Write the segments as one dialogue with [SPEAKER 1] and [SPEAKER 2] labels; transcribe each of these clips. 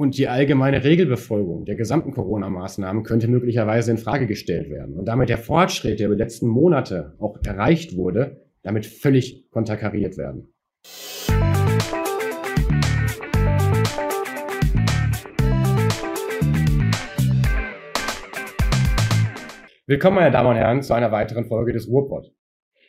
[SPEAKER 1] Und die allgemeine Regelbefolgung der gesamten Corona-Maßnahmen könnte möglicherweise in Frage gestellt werden und damit der Fortschritt, der über die letzten Monate auch erreicht wurde, damit völlig konterkariert werden. Willkommen, meine Damen und Herren, zu einer weiteren Folge des Ruhrpott.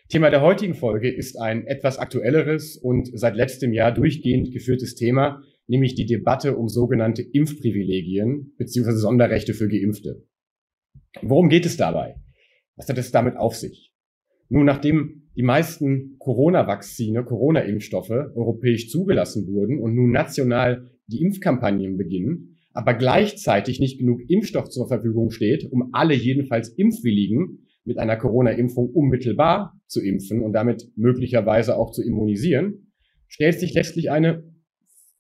[SPEAKER 1] Thema der heutigen Folge ist ein etwas aktuelleres und seit letztem Jahr durchgehend geführtes Thema, nämlich die Debatte um sogenannte Impfprivilegien bzw. Sonderrechte für Geimpfte. Worum geht es dabei? Was hat es damit auf sich? Nun, nachdem die meisten Corona-Vakzine, Corona-Impfstoffe europäisch zugelassen wurden und nun national die Impfkampagnen beginnen, aber gleichzeitig nicht genug Impfstoff zur Verfügung steht, um alle jedenfalls Impfwilligen mit einer Corona-Impfung unmittelbar zu impfen und damit möglicherweise auch zu immunisieren, stellt sich letztlich eine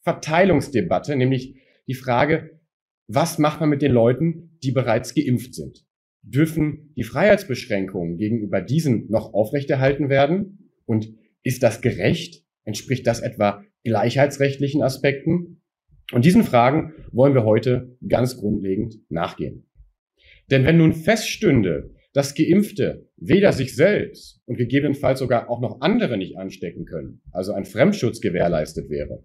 [SPEAKER 1] Verteilungsdebatte, nämlich die Frage, was macht man mit den Leuten, die bereits geimpft sind? Dürfen die Freiheitsbeschränkungen gegenüber diesen noch aufrechterhalten werden? Und ist das gerecht? Entspricht das etwa gleichheitsrechtlichen Aspekten? Und diesen Fragen wollen wir heute ganz grundlegend nachgehen. Denn wenn nun feststünde, dass Geimpfte weder sich selbst und gegebenenfalls sogar auch noch andere nicht anstecken können, also ein Fremdschutz gewährleistet wäre,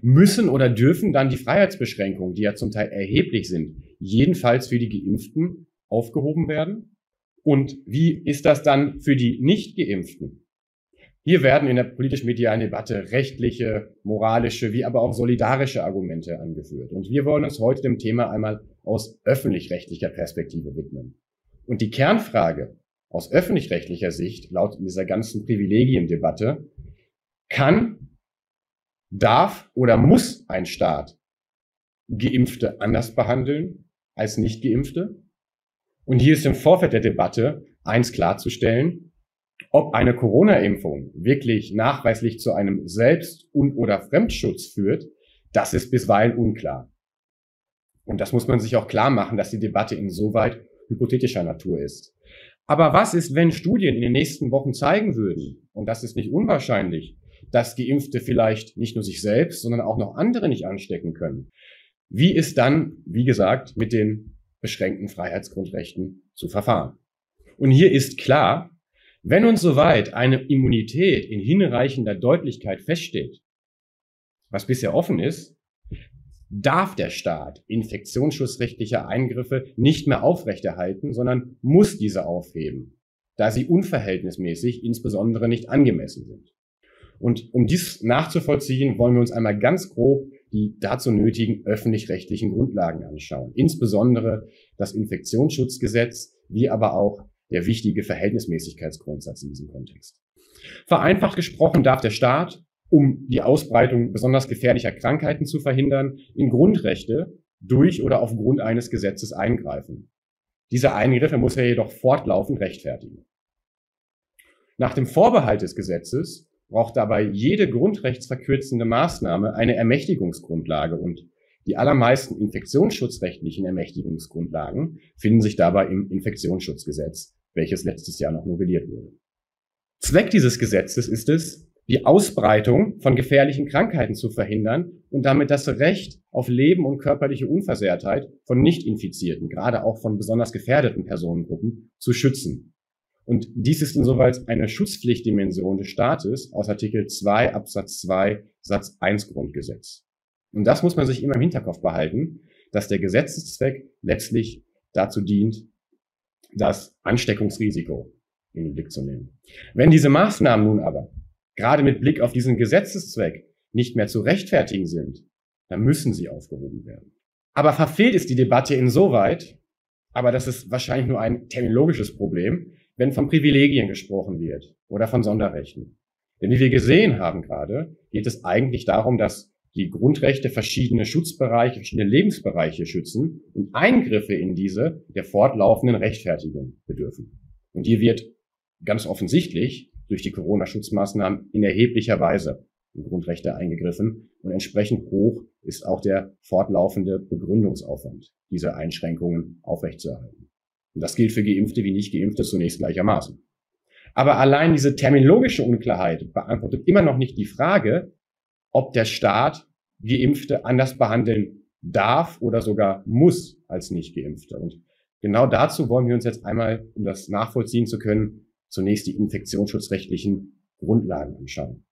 [SPEAKER 1] müssen oder dürfen dann die Freiheitsbeschränkungen, die ja zum Teil erheblich sind, jedenfalls für die Geimpften aufgehoben werden? Und wie ist das dann für die Nicht-Geimpften? Hier werden in der politisch-medialen Debatte rechtliche, moralische, wie aber auch solidarische Argumente angeführt. Und wir wollen uns heute dem Thema einmal aus öffentlich-rechtlicher Perspektive widmen. Und die Kernfrage aus öffentlich-rechtlicher Sicht, laut dieser ganzen Privilegiendebatte, kann darf oder muss ein Staat Geimpfte anders behandeln als Nicht-Geimpfte? Und hier ist im Vorfeld der Debatte eins klarzustellen, ob eine Corona-Impfung wirklich nachweislich zu einem Selbst- und oder Fremdschutz führt, das ist bisweilen unklar. Und das muss man sich auch klar machen, dass die Debatte insoweit hypothetischer Natur ist. Aber was ist, wenn Studien in den nächsten Wochen zeigen würden, und das ist nicht unwahrscheinlich, dass Geimpfte vielleicht nicht nur sich selbst, sondern auch noch andere nicht anstecken können. Wie ist dann, wie gesagt, mit den beschränkten Freiheitsgrundrechten zu verfahren? Und hier ist klar, wenn uns soweit eine Immunität in hinreichender Deutlichkeit feststeht, was bisher offen ist, darf der Staat infektionsschutzrechtliche Eingriffe nicht mehr aufrechterhalten, sondern muss diese aufheben, da sie unverhältnismäßig, insbesondere nicht angemessen sind. Und um dies nachzuvollziehen, wollen wir uns einmal ganz grob die dazu nötigen öffentlich-rechtlichen Grundlagen anschauen. Insbesondere das Infektionsschutzgesetz, wie aber auch der wichtige Verhältnismäßigkeitsgrundsatz in diesem Kontext. Vereinfacht gesprochen darf der Staat, um die Ausbreitung besonders gefährlicher Krankheiten zu verhindern, in Grundrechte durch oder aufgrund eines Gesetzes eingreifen. Diese Eingriffe muss er jedoch fortlaufend rechtfertigen. Nach dem Vorbehalt des Gesetzes braucht dabei jede grundrechtsverkürzende Maßnahme eine Ermächtigungsgrundlage und die allermeisten infektionsschutzrechtlichen Ermächtigungsgrundlagen finden sich dabei im Infektionsschutzgesetz, welches letztes Jahr noch novelliert wurde. Zweck dieses Gesetzes ist es, die Ausbreitung von gefährlichen Krankheiten zu verhindern und damit das Recht auf Leben und körperliche Unversehrtheit von Nicht-Infizierten, gerade auch von besonders gefährdeten Personengruppen, zu schützen. Und dies ist insoweit eine Schutzpflichtdimension des Staates aus Artikel 2 Absatz 2 Satz 1 Grundgesetz. Und das muss man sich immer im Hinterkopf behalten, dass der Gesetzeszweck letztlich dazu dient, das Ansteckungsrisiko in den Blick zu nehmen. Wenn diese Maßnahmen nun aber gerade mit Blick auf diesen Gesetzeszweck nicht mehr zu rechtfertigen sind, dann müssen sie aufgehoben werden. Aber verfehlt ist die Debatte insoweit, aber das ist wahrscheinlich nur ein terminologisches Problem, wenn von Privilegien gesprochen wird oder von Sonderrechten. Denn wie wir gesehen haben gerade, geht es eigentlich darum, dass die Grundrechte verschiedene Schutzbereiche, verschiedene Lebensbereiche schützen und Eingriffe in diese der fortlaufenden Rechtfertigung bedürfen. Und hier wird ganz offensichtlich durch die Corona-Schutzmaßnahmen in erheblicher Weise in Grundrechte eingegriffen und entsprechend hoch ist auch der fortlaufende Begründungsaufwand, diese Einschränkungen aufrechtzuerhalten. Und das gilt für Geimpfte wie Nicht-Geimpfte zunächst gleichermaßen. Aber allein diese terminologische Unklarheit beantwortet immer noch nicht die Frage, ob der Staat Geimpfte anders behandeln darf oder sogar muss als Nicht-Geimpfte. Und genau dazu wollen wir uns jetzt einmal, um das nachvollziehen zu können, zunächst die infektionsschutzrechtlichen Grundlagen anschauen.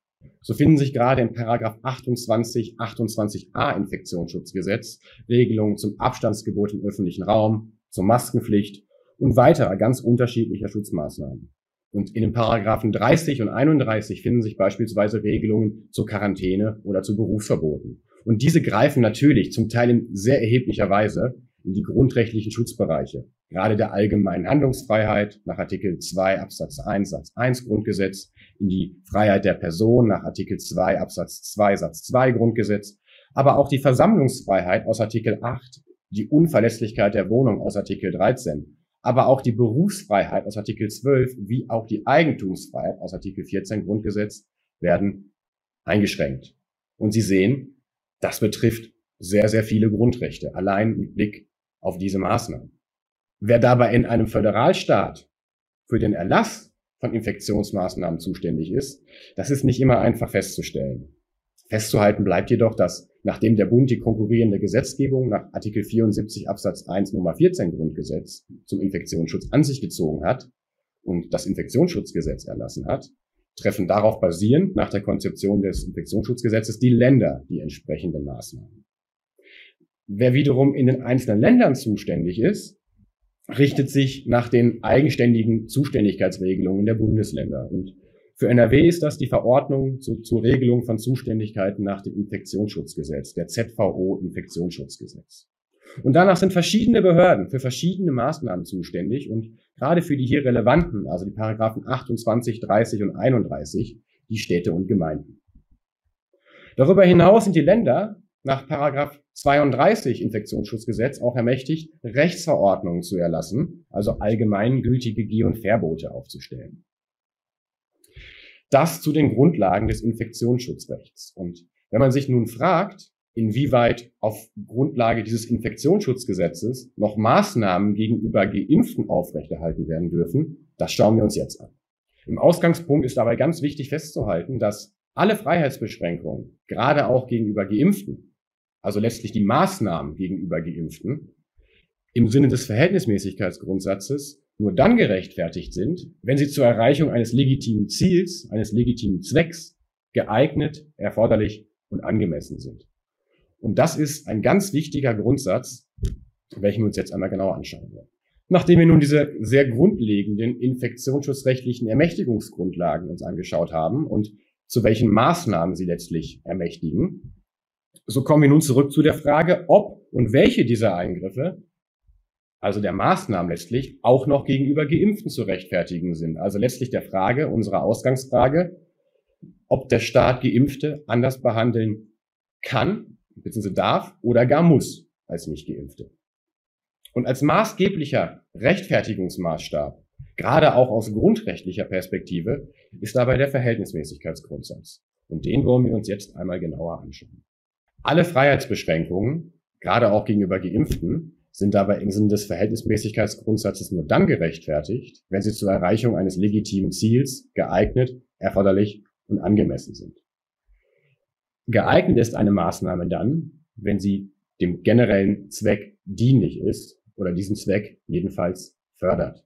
[SPEAKER 1] So finden sich gerade in Paragraph 28, 28a Infektionsschutzgesetz Regelungen zum Abstandsgebot im öffentlichen Raum, zur Maskenpflicht und weiterer ganz unterschiedlicher Schutzmaßnahmen. Und in den Paragraphen 30 und 31 finden sich beispielsweise Regelungen zur Quarantäne oder zu Berufsverboten. Und diese greifen natürlich zum Teil in sehr erheblicher Weise in die grundrechtlichen Schutzbereiche, gerade der allgemeinen Handlungsfreiheit nach Artikel 2 Absatz 1 Satz 1 Grundgesetz, in die Freiheit der Person nach Artikel 2 Absatz 2 Satz 2 Grundgesetz, aber auch die Versammlungsfreiheit aus Artikel 8, die Unverlässlichkeit der Wohnung aus Artikel 13, aber auch die Berufsfreiheit aus Artikel 12 wie auch die Eigentumsfreiheit aus Artikel 14 Grundgesetz werden eingeschränkt. Und Sie sehen, das betrifft sehr, sehr viele Grundrechte, allein mit Blick auf diese Maßnahmen. Wer dabei in einem Föderalstaat für den Erlass von Infektionsmaßnahmen zuständig ist, das ist nicht immer einfach festzustellen. Festzuhalten bleibt jedoch, dass nachdem der Bund die konkurrierende Gesetzgebung nach Artikel 74 Absatz 1 Nummer 14 Grundgesetz zum Infektionsschutz an sich gezogen hat und das Infektionsschutzgesetz erlassen hat, treffen darauf basierend nach der Konzeption des Infektionsschutzgesetzes die Länder die entsprechenden Maßnahmen. Wer wiederum in den einzelnen Ländern zuständig ist, richtet sich nach den eigenständigen Zuständigkeitsregelungen der Bundesländer. Und für NRW ist das die Verordnung zu, zur Regelung von Zuständigkeiten nach dem Infektionsschutzgesetz, der ZVO Infektionsschutzgesetz. Und danach sind verschiedene Behörden für verschiedene Maßnahmen zuständig und gerade für die hier relevanten, also die Paragraphen 28, 30 und 31, die Städte und Gemeinden. Darüber hinaus sind die Länder nach Paragraph 32 Infektionsschutzgesetz auch ermächtigt, Rechtsverordnungen zu erlassen, also allgemeingültige Geh- und Verbote aufzustellen. Das zu den Grundlagen des Infektionsschutzrechts. Und wenn man sich nun fragt, inwieweit auf Grundlage dieses Infektionsschutzgesetzes noch Maßnahmen gegenüber Geimpften aufrechterhalten werden dürfen, das schauen wir uns jetzt an. Im Ausgangspunkt ist dabei ganz wichtig festzuhalten, dass alle Freiheitsbeschränkungen, gerade auch gegenüber Geimpften, also letztlich die Maßnahmen gegenüber Geimpften, im Sinne des Verhältnismäßigkeitsgrundsatzes nur dann gerechtfertigt sind, wenn sie zur Erreichung eines legitimen Ziels, eines legitimen Zwecks geeignet, erforderlich und angemessen sind. Und das ist ein ganz wichtiger Grundsatz, welchen wir uns jetzt einmal genauer anschauen werden. Nachdem wir nun diese sehr grundlegenden infektionsschutzrechtlichen Ermächtigungsgrundlagen uns angeschaut haben und zu welchen Maßnahmen sie letztlich ermächtigen, so kommen wir nun zurück zu der Frage, ob und welche dieser Eingriffe, also der Maßnahmen letztlich, auch noch gegenüber Geimpften zu rechtfertigen sind. Also letztlich der Frage, unserer Ausgangsfrage, ob der Staat Geimpfte anders behandeln kann, bzw. darf oder gar muss als Nicht-Geimpfte. Und als maßgeblicher Rechtfertigungsmaßstab, gerade auch aus grundrechtlicher Perspektive, ist dabei der Verhältnismäßigkeitsgrundsatz. Und den wollen wir uns jetzt einmal genauer anschauen. Alle Freiheitsbeschränkungen, gerade auch gegenüber Geimpften, sind dabei im Sinne des Verhältnismäßigkeitsgrundsatzes nur dann gerechtfertigt, wenn sie zur Erreichung eines legitimen Ziels geeignet, erforderlich und angemessen sind. Geeignet ist eine Maßnahme dann, wenn sie dem generellen Zweck dienlich ist oder diesen Zweck jedenfalls fördert.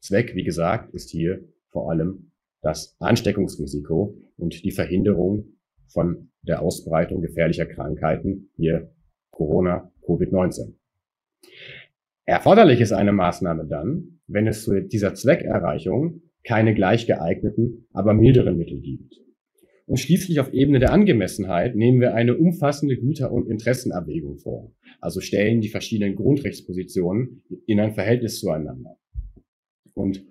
[SPEAKER 1] Zweck, wie gesagt, ist hier vor allem das Ansteckungsrisiko und die Verhinderung von der Ausbreitung gefährlicher Krankheiten, hier Corona, Covid-19. Erforderlich ist eine Maßnahme dann, wenn es zu dieser Zweckerreichung keine gleich geeigneten, aber milderen Mittel gibt. Und schließlich auf Ebene der Angemessenheit nehmen wir eine umfassende Güter- und Interessenabwägung vor, also stellen die verschiedenen Grundrechtspositionen in ein Verhältnis zueinander. Und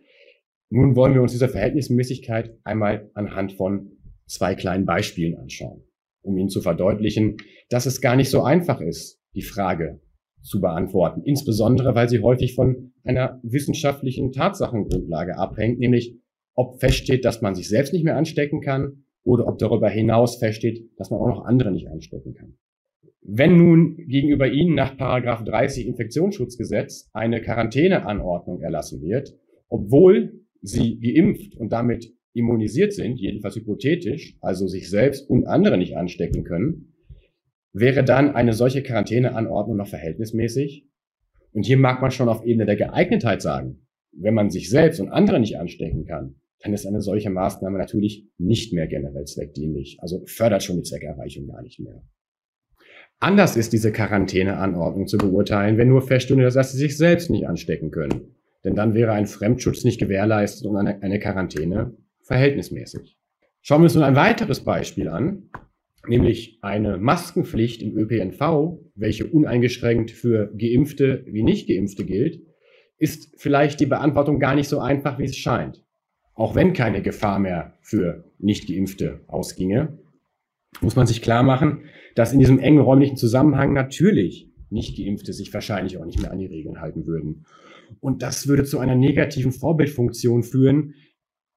[SPEAKER 1] nun wollen wir uns dieser Verhältnismäßigkeit einmal anhand von zwei kleinen Beispielen anschauen, um Ihnen zu verdeutlichen, dass es gar nicht so einfach ist, die Frage zu beantworten, insbesondere weil sie häufig von einer wissenschaftlichen Tatsachengrundlage abhängt, nämlich ob feststeht, dass man sich selbst nicht mehr anstecken kann oder ob darüber hinaus feststeht, dass man auch noch andere nicht anstecken kann. Wenn nun gegenüber Ihnen nach Paragraph 30 Infektionsschutzgesetz eine Quarantäneanordnung erlassen wird, obwohl Sie geimpft und damit immunisiert sind, jedenfalls hypothetisch, also sich selbst und andere nicht anstecken können, wäre dann eine solche Quarantäneanordnung noch verhältnismäßig? Und hier mag man schon auf Ebene der Geeignetheit sagen, wenn man sich selbst und andere nicht anstecken kann, dann ist eine solche Maßnahme natürlich nicht mehr generell zweckdienlich, also fördert schon die Zweckerreichung gar nicht mehr. Anders ist diese Quarantäneanordnung zu beurteilen, wenn nur feststünde, dass sie sich selbst nicht anstecken können. Denn dann wäre ein Fremdschutz nicht gewährleistet und eine, eine Quarantäne verhältnismäßig. Schauen wir uns nun ein weiteres Beispiel an, nämlich eine Maskenpflicht im ÖPNV, welche uneingeschränkt für Geimpfte wie Nicht-Geimpfte gilt, ist vielleicht die Beantwortung gar nicht so einfach, wie es scheint. Auch wenn keine Gefahr mehr für Nicht-Geimpfte ausginge, muss man sich klar machen, dass in diesem engen räumlichen Zusammenhang natürlich Nicht-Geimpfte sich wahrscheinlich auch nicht mehr an die Regeln halten würden. Und das würde zu einer negativen Vorbildfunktion führen,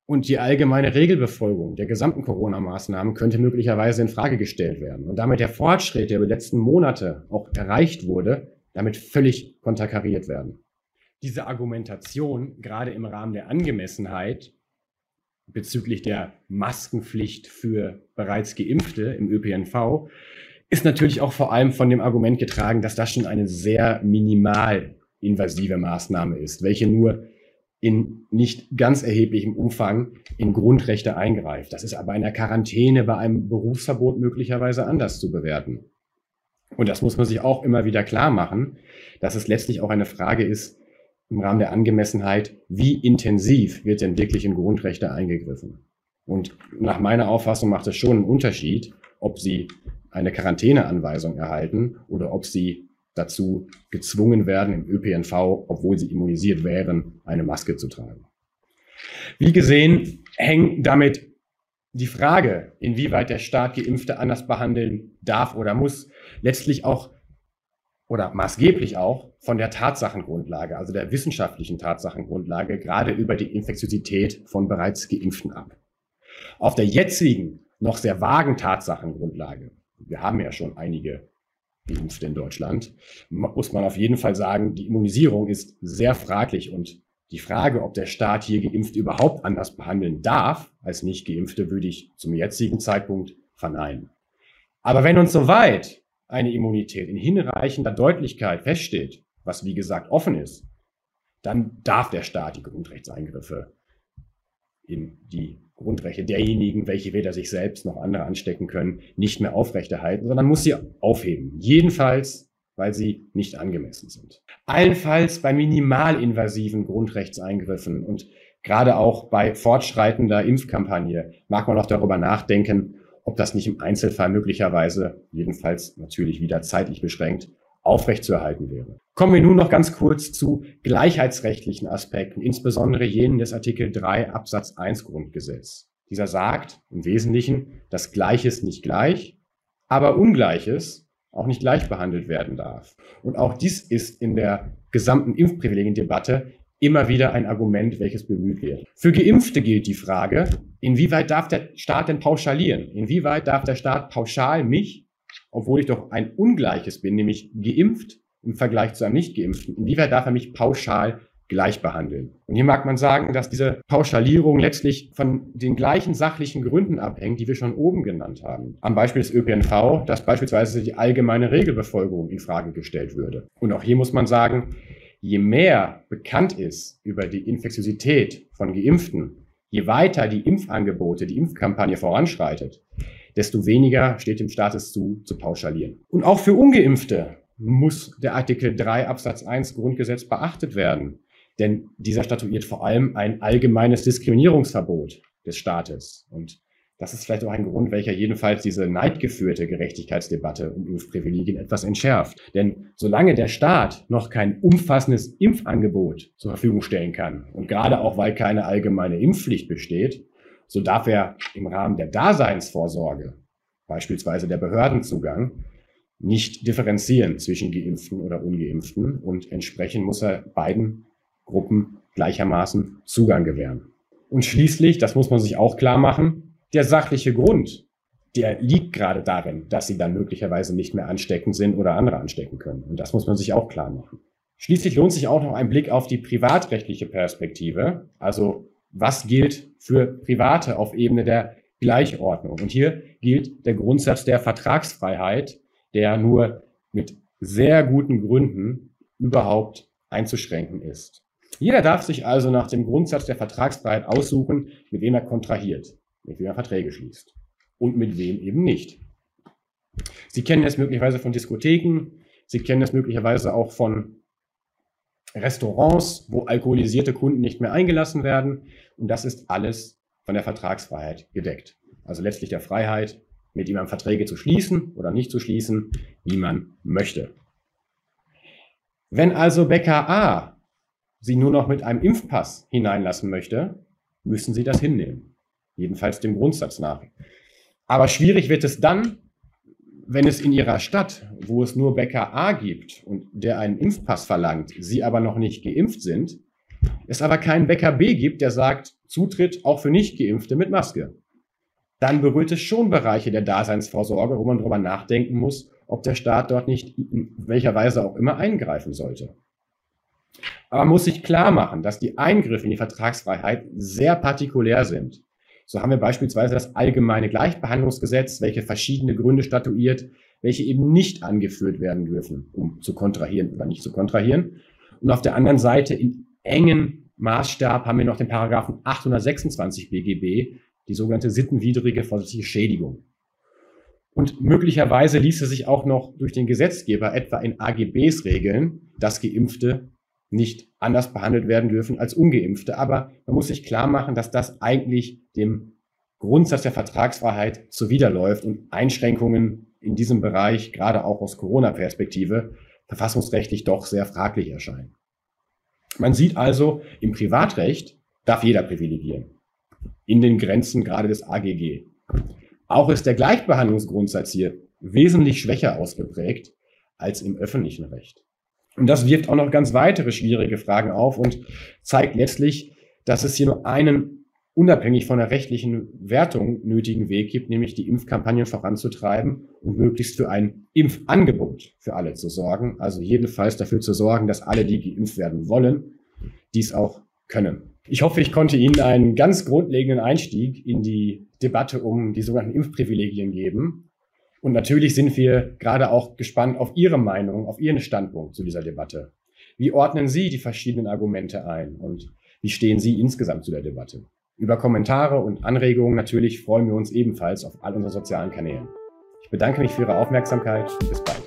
[SPEAKER 1] und die allgemeine Regelbefolgung der gesamten Corona-Maßnahmen könnte möglicherweise in Frage gestellt werden. Und damit der Fortschritt, der über die letzten Monate auch erreicht wurde, damit völlig konterkariert werden. Diese Argumentation, gerade im Rahmen der Angemessenheit bezüglich der Maskenpflicht für bereits Geimpfte im ÖPNV, ist natürlich auch vor allem von dem Argument getragen, dass das schon eine sehr minimal invasive Maßnahme ist, welche nur in nicht ganz erheblichem Umfang in Grundrechte eingreift. Das ist aber in der Quarantäne bei einem Berufsverbot möglicherweise anders zu bewerten. Und das muss man sich auch immer wieder klar machen, dass es letztlich auch eine Frage ist im Rahmen der Angemessenheit, wie intensiv wird denn wirklich in Grundrechte eingegriffen? Und nach meiner Auffassung macht es schon einen Unterschied, ob Sie eine Quarantäneanweisung erhalten oder ob Sie dazu gezwungen werden, im ÖPNV, obwohl sie immunisiert wären, eine Maske zu tragen. Wie gesehen, hängt damit die Frage, inwieweit der Staat Geimpfte anders behandeln darf oder muss, letztlich auch oder maßgeblich auch von der Tatsachengrundlage, also der wissenschaftlichen Tatsachengrundlage, gerade über die Infektiosität von bereits Geimpften ab. Auf der jetzigen, noch sehr vagen Tatsachengrundlage, wir haben ja schon einige Geimpfte in Deutschland, muss man auf jeden Fall sagen, die Immunisierung ist sehr fraglich und die Frage, ob der Staat hier Geimpfte überhaupt anders behandeln darf als nicht Geimpfte, würde ich zum jetzigen Zeitpunkt verneinen. Aber wenn uns soweit eine Immunität in hinreichender Deutlichkeit feststeht, was wie gesagt offen ist, dann darf der Staat die Grundrechtseingriffe in die Grundrechte derjenigen, welche weder sich selbst noch andere anstecken können, nicht mehr aufrechterhalten, sondern muss sie aufheben. Jedenfalls, weil sie nicht angemessen sind. Allenfalls bei minimalinvasiven Grundrechtseingriffen und gerade auch bei fortschreitender Impfkampagne mag man auch darüber nachdenken, ob das nicht im Einzelfall möglicherweise, jedenfalls natürlich wieder zeitlich beschränkt, aufrechtzuerhalten wäre. Kommen wir nun noch ganz kurz zu gleichheitsrechtlichen Aspekten, insbesondere jenen des Artikel 3 Absatz 1 Grundgesetz. Dieser sagt im Wesentlichen, dass Gleiches nicht gleich, aber Ungleiches auch nicht gleich behandelt werden darf. Und auch dies ist in der gesamten Impfprivilegiendebatte immer wieder ein Argument, welches bemüht wird. Für Geimpfte gilt die Frage, inwieweit darf der Staat denn pauschalieren? Inwieweit darf der Staat pauschal mich obwohl ich doch ein Ungleiches bin, nämlich geimpft im Vergleich zu einem Nicht-Geimpften, inwieweit darf er mich pauschal gleich behandeln? Und hier mag man sagen, dass diese Pauschalierung letztlich von den gleichen sachlichen Gründen abhängt, die wir schon oben genannt haben. Am Beispiel des ÖPNV, dass beispielsweise die allgemeine Regelbefolgung in Frage gestellt würde. Und auch hier muss man sagen, je mehr bekannt ist über die Infektiosität von Geimpften, je weiter die Impfangebote, die Impfkampagne voranschreitet, desto weniger steht dem Staates zu, zu pauschalieren. Und auch für Ungeimpfte muss der Artikel 3 Absatz 1 Grundgesetz beachtet werden. Denn dieser statuiert vor allem ein allgemeines Diskriminierungsverbot des Staates. Und das ist vielleicht auch ein Grund, welcher jedenfalls diese neidgeführte Gerechtigkeitsdebatte um Impfprivilegien etwas entschärft. Denn solange der Staat noch kein umfassendes Impfangebot zur Verfügung stellen kann und gerade auch weil keine allgemeine Impfpflicht besteht, so darf er im Rahmen der Daseinsvorsorge, beispielsweise der Behördenzugang, nicht differenzieren zwischen Geimpften oder Ungeimpften und entsprechend muss er beiden Gruppen gleichermaßen Zugang gewähren. Und schließlich, das muss man sich auch klar machen, der sachliche Grund, der liegt gerade darin, dass sie dann möglicherweise nicht mehr ansteckend sind oder andere anstecken können. Und das muss man sich auch klar machen. Schließlich lohnt sich auch noch ein Blick auf die privatrechtliche Perspektive. Also was gilt für Private auf Ebene der Gleichordnung. Und hier gilt der Grundsatz der Vertragsfreiheit, der nur mit sehr guten Gründen überhaupt einzuschränken ist. Jeder darf sich also nach dem Grundsatz der Vertragsfreiheit aussuchen, mit wem er kontrahiert, mit wem er Verträge schließt und mit wem eben nicht. Sie kennen es möglicherweise von Diskotheken, Sie kennen es möglicherweise auch von Restaurants, wo alkoholisierte Kunden nicht mehr eingelassen werden. Und das ist alles von der Vertragsfreiheit gedeckt. Also letztlich der Freiheit, mit jemandem Verträge zu schließen oder nicht zu schließen, wie man möchte. Wenn also Bäcker A Sie nur noch mit einem Impfpass hineinlassen möchte, müssen Sie das hinnehmen. Jedenfalls dem Grundsatz nach. Aber schwierig wird es dann, wenn es in Ihrer Stadt, wo es nur Bäcker A gibt und der einen Impfpass verlangt, Sie aber noch nicht geimpft sind, es aber keinen Bäcker B gibt, der sagt, Zutritt auch für Nicht-Geimpfte mit Maske. Dann berührt es schon Bereiche der Daseinsvorsorge, wo man darüber nachdenken muss, ob der Staat dort nicht in welcher Weise auch immer eingreifen sollte. Aber man muss sich klar machen, dass die Eingriffe in die Vertragsfreiheit sehr partikulär sind. So haben wir beispielsweise das allgemeine Gleichbehandlungsgesetz, welche verschiedene Gründe statuiert, welche eben nicht angeführt werden dürfen, um zu kontrahieren oder nicht zu kontrahieren. Und auf der anderen Seite in engen Maßstab haben wir noch den Paragraphen 826 BGB, die sogenannte sittenwidrige vorsätzliche Schädigung. Und möglicherweise ließe sich auch noch durch den Gesetzgeber etwa in AGBs regeln, dass Geimpfte nicht anders behandelt werden dürfen als ungeimpfte. Aber man muss sich klar machen, dass das eigentlich dem Grundsatz der Vertragsfreiheit zuwiderläuft und Einschränkungen in diesem Bereich, gerade auch aus Corona-Perspektive, verfassungsrechtlich doch sehr fraglich erscheinen. Man sieht also, im Privatrecht darf jeder privilegieren. In den Grenzen gerade des AGG. Auch ist der Gleichbehandlungsgrundsatz hier wesentlich schwächer ausgeprägt als im öffentlichen Recht. Und das wirft auch noch ganz weitere schwierige Fragen auf und zeigt letztlich, dass es hier nur einen unabhängig von der rechtlichen Wertung nötigen Weg gibt, nämlich die Impfkampagnen voranzutreiben und möglichst für ein Impfangebot für alle zu sorgen. Also jedenfalls dafür zu sorgen, dass alle, die geimpft werden wollen, dies auch können. Ich hoffe, ich konnte Ihnen einen ganz grundlegenden Einstieg in die Debatte um die sogenannten Impfprivilegien geben. Und natürlich sind wir gerade auch gespannt auf Ihre Meinung, auf Ihren Standpunkt zu dieser Debatte. Wie ordnen Sie die verschiedenen Argumente ein und wie stehen Sie insgesamt zu der Debatte? Über Kommentare und Anregungen natürlich freuen wir uns ebenfalls auf all unseren sozialen Kanälen. Ich bedanke mich für Ihre Aufmerksamkeit bis bald.